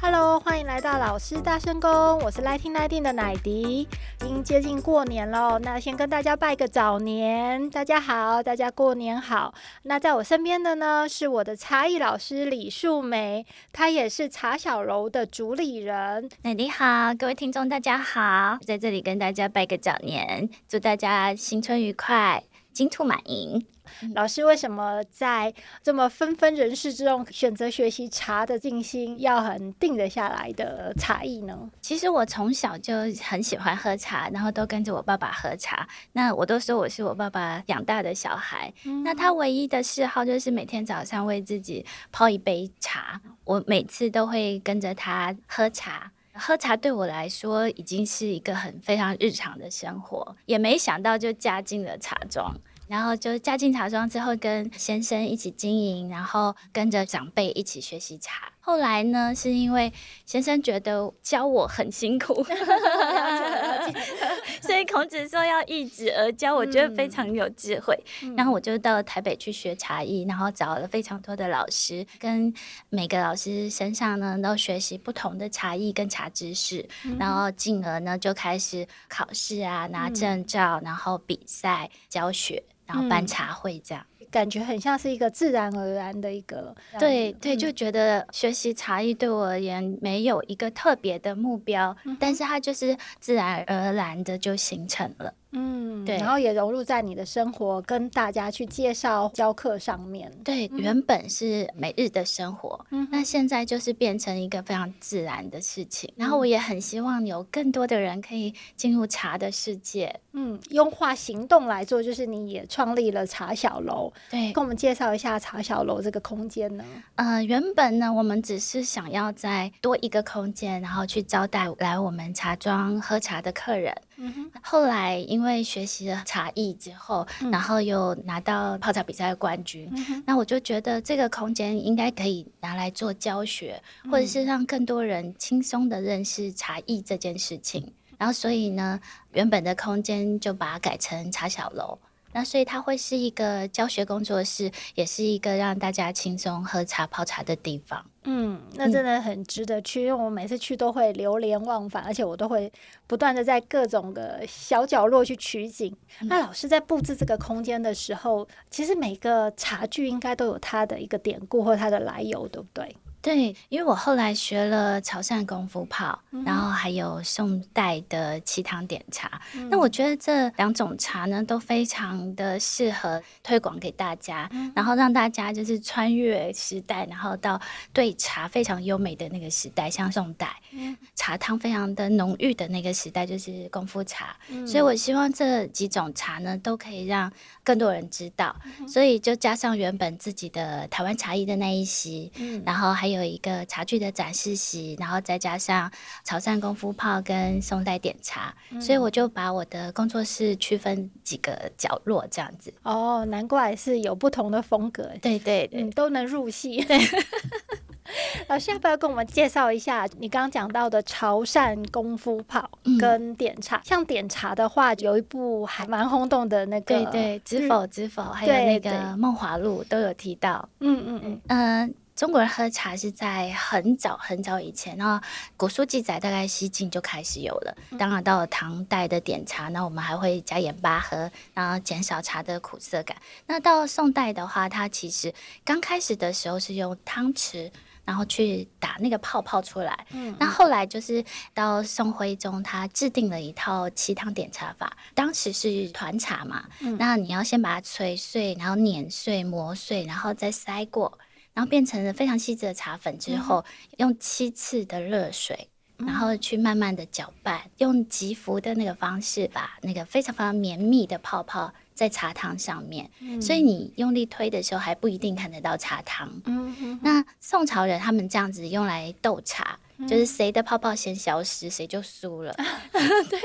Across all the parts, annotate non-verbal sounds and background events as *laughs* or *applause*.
Hello，欢迎来到老师大声公，我是 Lighting Lighting 的奶迪。已经接近过年了，那先跟大家拜个早年，大家好，大家过年好。那在我身边的呢，是我的茶艺老师李树梅，她也是茶小楼的主理人。奶迪好，各位听众大家好，在这里跟大家拜个早年，祝大家新春愉快，金兔满盈。老师为什么在这么纷纷人事之中选择学习茶的静心，要很定得下来的茶艺呢？其实我从小就很喜欢喝茶，然后都跟着我爸爸喝茶。那我都说我是我爸爸养大的小孩。嗯、那他唯一的嗜好就是每天早上为自己泡一杯茶。我每次都会跟着他喝茶。喝茶对我来说已经是一个很非常日常的生活，也没想到就嫁进了茶庄。然后就嫁进茶庄之后，跟先生一起经营，然后跟着长辈一起学习茶。后来呢，是因为先生觉得教我很辛苦，*laughs* 所以孔子说要一子而教，我觉得非常有智慧。嗯、然后我就到台北去学茶艺，然后找了非常多的老师，跟每个老师身上呢都学习不同的茶艺跟茶知识，嗯、然后进而呢就开始考试啊，拿证照，然后比赛教学，然后办茶会这样。感觉很像是一个自然而然的一个，对对，就觉得学习茶艺对我而言没有一个特别的目标，嗯、但是它就是自然而然的就形成了。嗯，对，然后也融入在你的生活，跟大家去介绍教课上面。对，原本是每日的生活，嗯，那现在就是变成一个非常自然的事情。嗯、然后我也很希望有更多的人可以进入茶的世界。嗯，用化行动来做，就是你也创立了茶小楼。对，跟我们介绍一下茶小楼这个空间呢？呃，原本呢，我们只是想要再多一个空间，然后去招待来我们茶庄喝茶的客人。嗯，后来因为学习了茶艺之后，嗯、然后又拿到泡茶比赛的冠军，嗯、那我就觉得这个空间应该可以拿来做教学，嗯、或者是让更多人轻松的认识茶艺这件事情。然后所以呢，原本的空间就把它改成茶小楼。那所以它会是一个教学工作室，也是一个让大家轻松喝茶泡茶的地方。嗯，那真的很值得去，因为我每次去都会流连忘返，而且我都会不断的在各种的小角落去取景。嗯、那老师在布置这个空间的时候，其实每个茶具应该都有它的一个典故或它的来由，对不对？对，因为我后来学了潮汕功夫泡，嗯、然后还有宋代的七汤点茶。嗯、那我觉得这两种茶呢，都非常的适合推广给大家，嗯、然后让大家就是穿越时代，然后到对茶非常优美的那个时代，像宋代，嗯、茶汤非常的浓郁的那个时代，就是功夫茶。嗯、所以我希望这几种茶呢，都可以让更多人知道。嗯、所以就加上原本自己的台湾茶艺的那一席，嗯、然后还。有一个茶具的展示席，然后再加上潮汕功夫泡跟宋代点茶，嗯、所以我就把我的工作室区分几个角落这样子。哦，难怪是有不同的风格。对对对，嗯，都能入戏。对 *laughs* 老师要不要跟我们介绍一下你刚刚讲到的潮汕功夫泡跟点茶？嗯、像点茶的话，有一部还蛮轰动的那个，对对，知否知否，还有那个《梦华录》都有提到。嗯嗯嗯嗯。中国人喝茶是在很早很早以前，那古书记载大概西晋就开始有了。当然到了唐代的点茶，那我们还会加盐巴喝，然后减少茶的苦涩感。那到宋代的话，它其实刚开始的时候是用汤匙，然后去打那个泡泡出来。嗯，那后来就是到宋徽宗，他制定了一套七汤点茶法。当时是团茶嘛，嗯，那你要先把它捶碎，然后碾碎、磨碎，然后再筛过。然后变成了非常细致的茶粉之后，嗯、用七次的热水，嗯、然后去慢慢的搅拌，用极浮的那个方式，把那个非常非常绵密的泡泡在茶汤上面。嗯、所以你用力推的时候还不一定看得到茶汤。嗯、哼哼那宋朝人他们这样子用来斗茶，就是谁的泡泡先消失，谁就输了。*laughs* 对，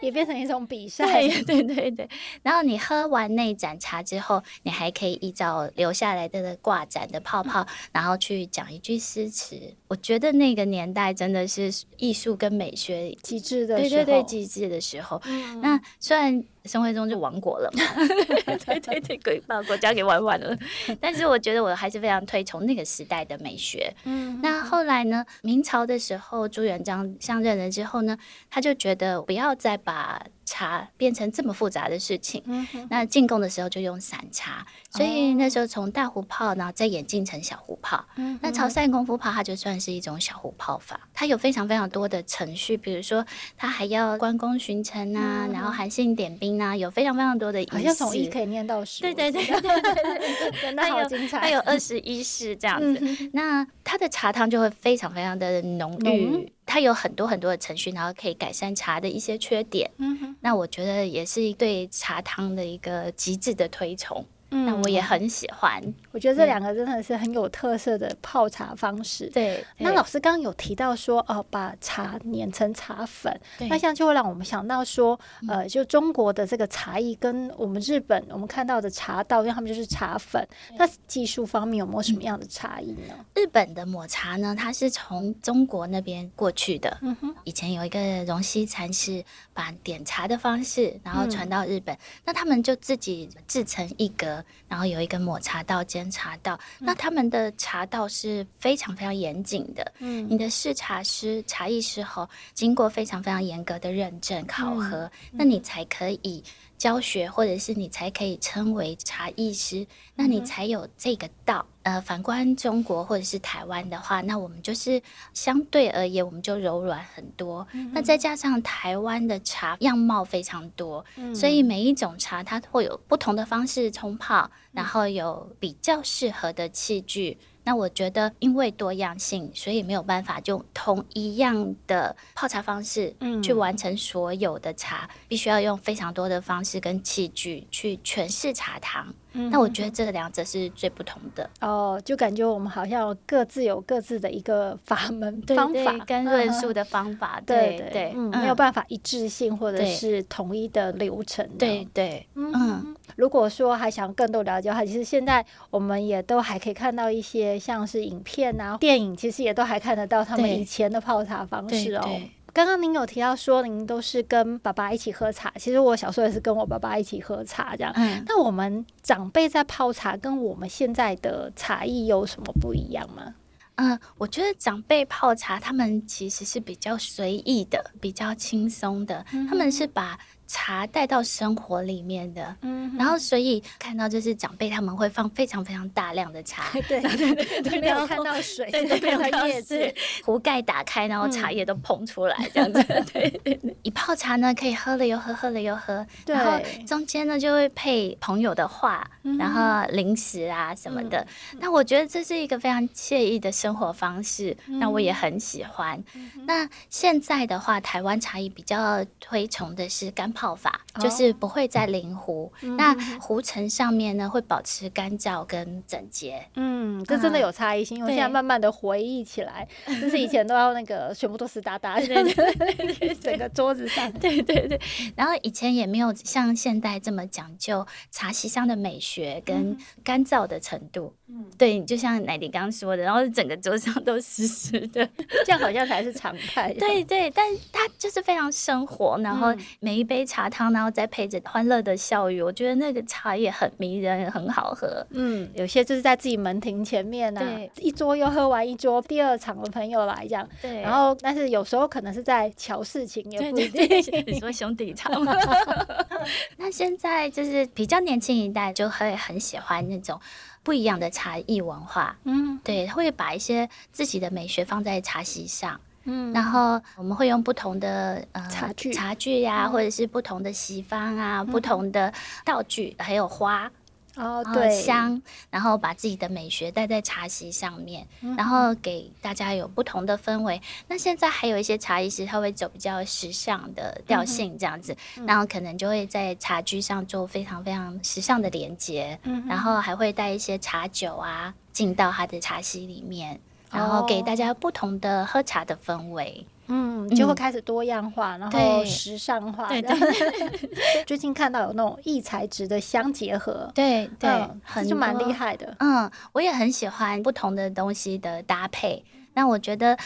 也变成一种比 *laughs* 赛。对对对对。然后你喝完那盏茶之后，你还可以依照留下来的挂盏的泡泡，然后去讲一句诗词。我觉得那个年代真的是艺术跟美学极致的时候，对对对，极致的时候。嗯、那虽然。生活中就亡国了嘛，*laughs* 对对对，鬼把国家给玩完了。但是我觉得我还是非常推崇那个时代的美学。嗯，那后来呢？明朝的时候，朱元璋上任了之后呢，他就觉得不要再把茶变成这么复杂的事情。嗯，那进贡的时候就用散茶，所以那时候从大壶泡，然后再演进成小壶泡。嗯，那潮汕功夫泡它就算是一种小壶泡法，它有非常非常多的程序，比如说它还要关公巡城啊，然后韩信点兵。啊有非常非常多的仪式，好像从一可以念到十。对对对对对对，*laughs* 真的好精彩。它有二十一式这样子，嗯、那它的茶汤就会非常非常的浓郁。嗯、它有很多很多的程序，然后可以改善茶的一些缺点。嗯哼，那我觉得也是一对茶汤的一个极致的推崇。那我也很喜欢，我觉得这两个真的是很有特色的泡茶方式。对，那老师刚刚有提到说，哦，把茶碾成茶粉，那这样就会让我们想到说，呃，就中国的这个茶艺跟我们日本我们看到的茶道，因为他们就是茶粉，那技术方面有没有什么样的差异呢？日本的抹茶呢，它是从中国那边过去的。嗯哼，以前有一个荣西禅师把点茶的方式，然后传到日本，那他们就自己制成一格。然后有一个抹茶道、煎茶道，嗯、那他们的茶道是非常非常严谨的。嗯，你的试茶师、茶艺师后，经过非常非常严格的认证考核，那你才可以教学，或者是你才可以称为茶艺师，那你才有这个道。呃，反观中国或者是台湾的话，那我们就是相对而言，我们就柔软很多。嗯、那再加上台湾的茶样貌非常多，嗯、所以每一种茶它会有不同的方式冲泡，嗯、然后有比较适合的器具。那我觉得，因为多样性，所以没有办法就同一样的泡茶方式，去完成所有的茶，嗯、必须要用非常多的方式跟器具去诠释茶汤。嗯、那我觉得这两者是最不同的。哦，就感觉我们好像各自有各自的一个法门方法跟论述的方法，*laughs* 嗯、对对没有办法一致性或者是统一的流程。对对，嗯，嗯，如果说还想更多了解的话，其实现在我们也都还可以看到一些像是影片啊、电影，其实也都还看得到他们以前的泡茶方式哦。刚刚您有提到说您都是跟爸爸一起喝茶，其实我小时候也是跟我爸爸一起喝茶这样。嗯，那我们长辈在泡茶跟我们现在的茶艺有什么不一样吗？嗯，我觉得长辈泡茶他们其实是比较随意的，比较轻松的，嗯、他们是把。茶带到生活里面的，嗯，然后所以看到就是长辈他们会放非常非常大量的茶，对对对对，没有看到水，对没有看到叶子，壶盖打开，然后茶叶都捧出来这样子，*laughs* 对对对。一泡茶呢，可以喝了又喝，喝了又喝，然后中间呢就会配朋友的话，然后零食啊什么的。那我觉得这是一个非常惬意的生活方式，那我也很喜欢。那现在的话，台湾茶艺比较推崇的是干泡法，就是不会再淋壶，嗯、那壶层上面呢会保持干燥跟整洁。嗯，这真的有差异性，因为、嗯、现在慢慢的回忆起来，*laughs* 就是以前都要那个全部都湿哒哒，对对对，*laughs* 整个桌子上，对对对。然后以前也没有像现在这么讲究茶席上的美学跟干燥的程度。嗯，对，就像奶迪刚刚说的，然后整个桌上都湿湿的，这样好像才是常态。对对，但它就是非常生活，然后每一杯。茶汤，然后再配着欢乐的笑语，我觉得那个茶也很迷人，很好喝。嗯，有些就是在自己门庭前面啊，对一桌又喝完一桌，第二场的朋友来这样。对，然后但是有时候可能是在瞧事情，也不一定。你说兄弟茶吗？*laughs* 那现在就是比较年轻一代就会很喜欢那种不一样的茶艺文化。嗯，对，会把一些自己的美学放在茶席上。嗯，然后我们会用不同的呃茶具、茶具呀，或者是不同的席方啊，不同的道具，还有花哦，对，香，然后把自己的美学带在茶席上面，然后给大家有不同的氛围。那现在还有一些茶艺师，他会走比较时尚的调性这样子，然后可能就会在茶具上做非常非常时尚的连接，然后还会带一些茶酒啊进到他的茶席里面。然后给大家不同的喝茶的氛围。嗯，就会开始多样化，嗯、然后时尚化。对对，*laughs* 最近看到有那种异材质的相结合，*laughs* 对对，这就蛮厉害的。嗯，我也很喜欢不同的东西的搭配。那我觉得，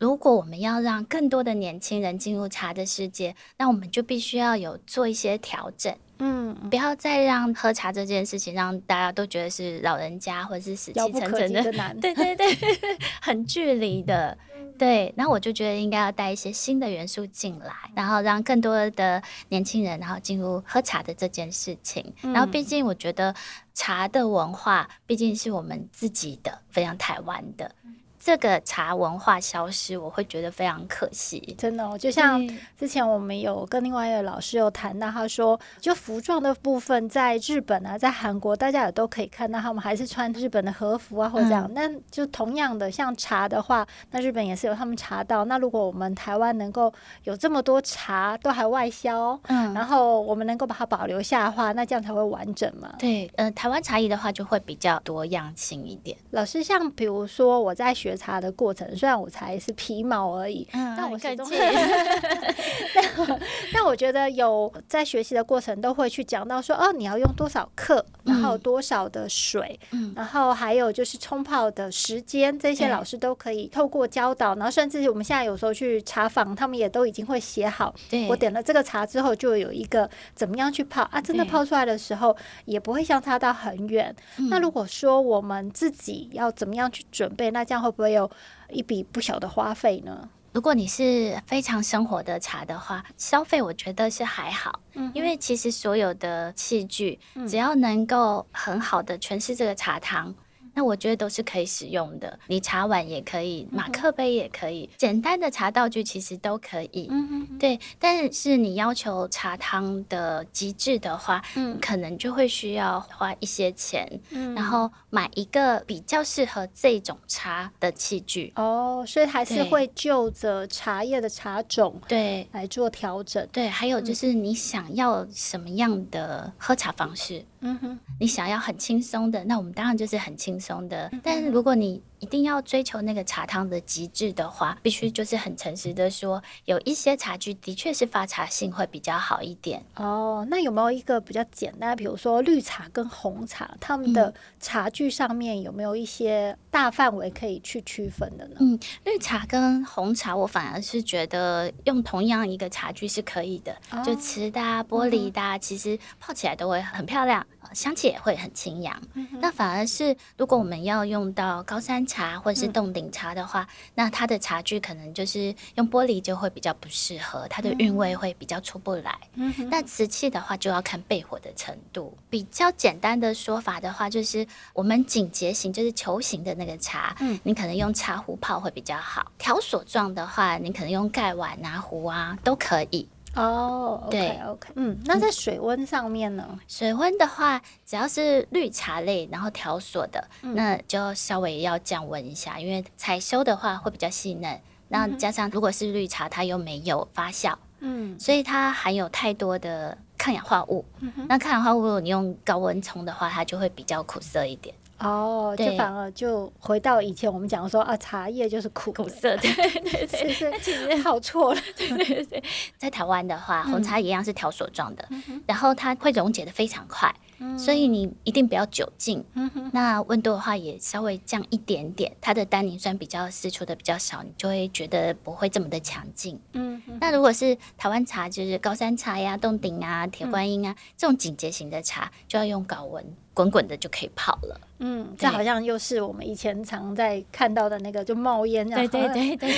如果我们要让更多的年轻人进入茶的世界，那我们就必须要有做一些调整。嗯，不要再让喝茶这件事情让大家都觉得是老人家或者是死气沉沉的，*laughs* 对对对，*laughs* 很距离的。对，那我就觉得应该要带一些新的元素进来，然后让更多的年轻人然后进入喝茶的这件事情。嗯、然后，毕竟我觉得茶的文化毕竟是我们自己的，非常台湾的。这个茶文化消失，我会觉得非常可惜。真的，就像之前我们有跟另外一个老师有谈到，他说，就服装的部分，在日本啊，在韩国，大家也都可以看到，他们还是穿日本的和服啊，或者这样。那、嗯、就同样的，像茶的话，那日本也是有他们茶道。那如果我们台湾能够有这么多茶都还外销，嗯，然后我们能够把它保留下的话，那这样才会完整嘛。对，呃，台湾茶艺的话就会比较多样性一点。老师，像比如说我在学。茶的过程，虽然我才是皮毛而已，嗯、但我始终，*laughs* 但但我觉得有在学习的过程都会去讲到说，哦，你要用多少克，然后多少的水，嗯、然后还有就是冲泡的时间，这些老师都可以透过教导，然后甚至我们现在有时候去茶坊，他们也都已经会写好，我点了这个茶之后，就有一个怎么样去泡啊，真的泡出来的时候也不会相差到很远。那如果说我们自己要怎么样去准备，那这样会不会有一笔不小的花费呢？如果你是非常生活的茶的话，消费我觉得是还好，嗯，因为其实所有的器具只要能够很好的诠释这个茶汤。那我觉得都是可以使用的，你茶碗也可以，马克杯也可以，简单的茶道具其实都可以。嗯哼，对。但是你要求茶汤的极致的话，嗯，可能就会需要花一些钱，嗯，然后买一个比较适合这种茶的器具。哦，所以还是会就着茶叶的茶种对来做调整。对，还有就是你想要什么样的喝茶方式？嗯哼，你想要很轻松的，那我们当然就是很轻松的。但是如果你一定要追求那个茶汤的极致的话，必须就是很诚实的说，有一些茶具的确是发茶性会比较好一点。哦，那有没有一个比较简单，比如说绿茶跟红茶，他们的茶具上面有没有一些大范围可以去区分的呢？嗯，绿茶跟红茶，我反而是觉得用同样一个茶具是可以的，哦、就瓷的、啊玻璃的，嗯、其实泡起来都会很漂亮。香气也会很清扬，嗯、那反而是如果我们要用到高山茶或者是冻顶茶的话，嗯、那它的茶具可能就是用玻璃就会比较不适合，它的韵味会比较出不来。嗯、那瓷器的话就要看焙火的程度。比较简单的说法的话，就是我们紧结型就是球形的那个茶，嗯，你可能用茶壶泡会比较好。条索状的话，你可能用盖碗啊壶啊都可以。哦，对，OK，嗯，那在水温上面呢？水温的话，只要是绿茶类，然后条索的，嗯、那就稍微要降温一下，因为采收的话会比较细嫩。那加上如果是绿茶，它又没有发酵，嗯，所以它含有太多的抗氧化物。那抗氧化物你用高温冲的话，它就会比较苦涩一点。哦，就反而就回到以前我们讲说啊，茶叶就是苦苦涩，对对对，*laughs* 其实好错了，*laughs* 对对对。在台湾的话，红茶一样是条索状的，然后它会溶解的非常快，所以你一定不要久浸。那温度的话也稍微降一点点，它的单宁酸比较释出的比较少，你就会觉得不会这么的强劲。嗯，那如果是台湾茶，就是高山茶呀、洞顶啊、铁观音啊这种紧结型的茶，就要用高温。滚滚的就可以泡了，嗯，这好像又是我们以前常在看到的那个，就冒烟，对对对对，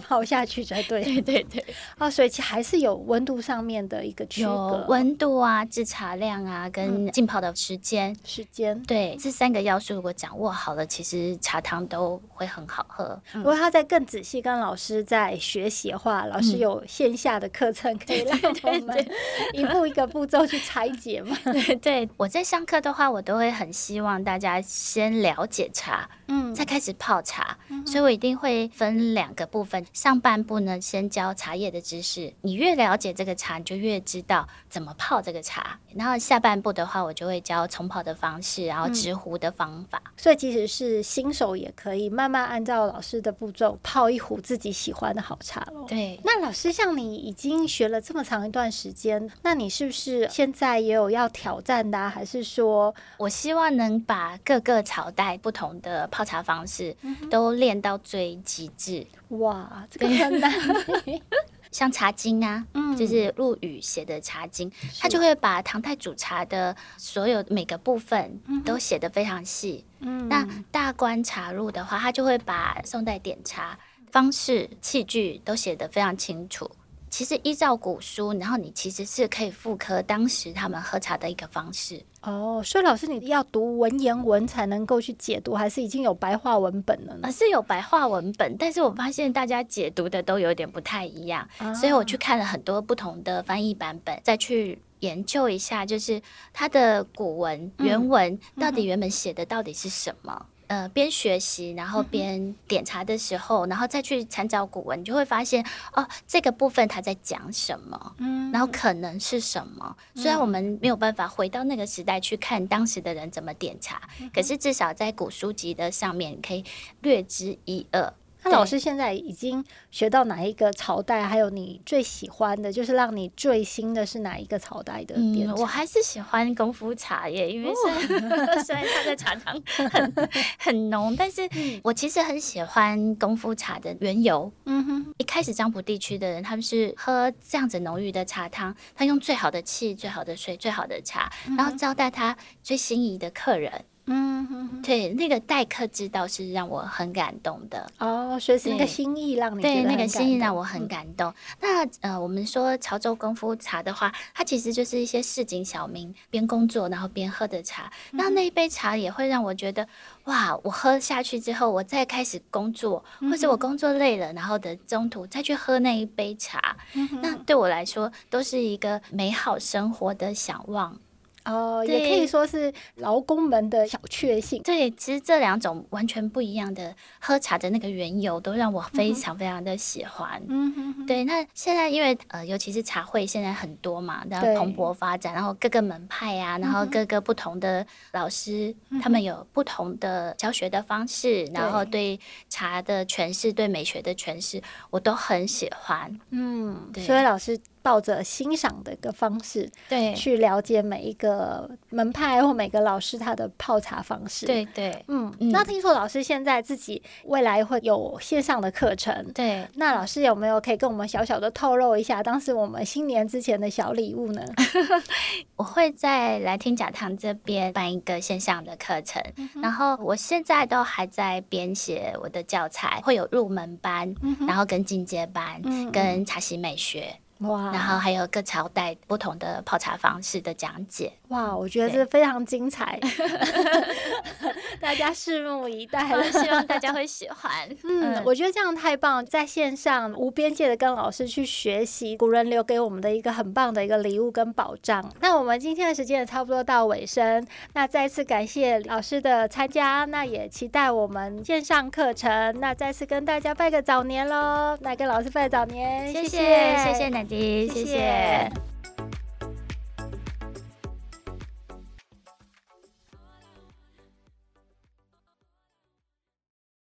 泡 *laughs* 下去才对，*laughs* 对对对。啊，所以其实还是有温度上面的一个区隔，温度啊、制茶量啊，跟浸泡的时间，时间，对，这三个要素如果掌握好了，其实茶汤都会很好喝。如果他再更仔细跟老师在学习的话，老师有线下的课程可以让 *laughs* 我们一步一个步骤去拆解吗？对，我在上课的话。我都会很希望大家先了解茶，嗯，再开始泡茶。嗯、所以我一定会分两个部分，上半部呢，先教茶叶的知识。你越了解这个茶，你就越知道怎么泡这个茶。然后下半部的话，我就会教冲泡的方式，然后直壶的方法。嗯、所以即使是新手也可以慢慢按照老师的步骤泡一壶自己喜欢的好茶喽。对，那老师像你已经学了这么长一段时间，那你是不是现在也有要挑战的、啊？还是说，我希望能把各个朝代不同的泡茶方式都练到最极致。哇，这个很难。*laughs* 像《茶经》啊，嗯，就是陆羽写的《茶经》，他就会把唐代煮茶的所有每个部分都写得非常细。嗯，那《大观茶录》的话，他就会把宋代点茶方式、器具都写得非常清楚。其实依照古书，然后你其实是可以复刻当时他们喝茶的一个方式哦。所以老师，你要读文言文才能够去解读，还是已经有白话文本了呢？而是有白话文本，但是我发现大家解读的都有点不太一样，哦、所以我去看了很多不同的翻译版本，再去研究一下，就是它的古文原文到底原本写的到底是什么。呃，边学习，然后边点查的时候，嗯、然后再去参照古文，你就会发现哦，这个部分他在讲什么，嗯，然后可能是什么。虽然我们没有办法回到那个时代去看当时的人怎么点查，嗯、可是至少在古书籍的上面可以略知一二。那老师现在已经学到哪一个朝代？还有你最喜欢的，就是让你最新的是哪一个朝代的？嗯，我还是喜欢功夫茶耶，因为虽然、哦、*laughs* 虽然它的茶汤很很浓，但是我其实很喜欢功夫茶的缘由。嗯哼，一开始漳浦地区的人，他们是喝这样子浓郁的茶汤，他用最好的气、最好的水、最好的茶，然后招待他最心仪的客人。嗯哼哼，对，那个待客之道是让我很感动的。哦，所以是那个心意让你对那个心意让我很感动。嗯、那呃，我们说潮州功夫茶的话，它其实就是一些市井小民边工作然后边喝的茶。嗯、那那一杯茶也会让我觉得，哇，我喝下去之后，我再开始工作，嗯、或者我工作累了，然后的中途再去喝那一杯茶，嗯、那对我来说都是一个美好生活的想望。哦，也可以说是劳工们的小确幸。对，其实这两种完全不一样的喝茶的那个缘由，都让我非常非常的喜欢。嗯哼哼。对，那现在因为呃，尤其是茶会现在很多嘛，然后蓬勃发展，然后各个门派啊，然后各个不同的老师，嗯、他们有不同的教学的方式，嗯、然后对茶的诠释、对美学的诠释，我都很喜欢。嗯，对。所以老师。抱着欣赏的一个方式，对，去了解每一个门派或每个老师他的泡茶方式，对对，嗯。嗯，那听说老师现在自己未来会有线上的课程，对。那老师有没有可以跟我们小小的透露一下，当时我们新年之前的小礼物呢？*laughs* 我会在来听讲堂这边办一个线上的课程，嗯、然后我现在都还在编写我的教材，会有入门班，嗯、然后跟进阶班，嗯、跟茶席美学。哇，然后还有各朝代不同的泡茶方式的讲解。哇，我觉得这非常精彩，对 *laughs* 大家拭目以待了，希望大家会喜欢。*laughs* 嗯，嗯，我觉得这样太棒，在线上无边界的跟老师去学习古人留给我们的一个很棒的一个礼物跟保障。那我们今天的时间也差不多到尾声，那再次感谢老师的参加，那也期待我们线上课程。那再次跟大家拜个早年喽，来跟老师拜早年，谢谢，谢谢奶。谢谢。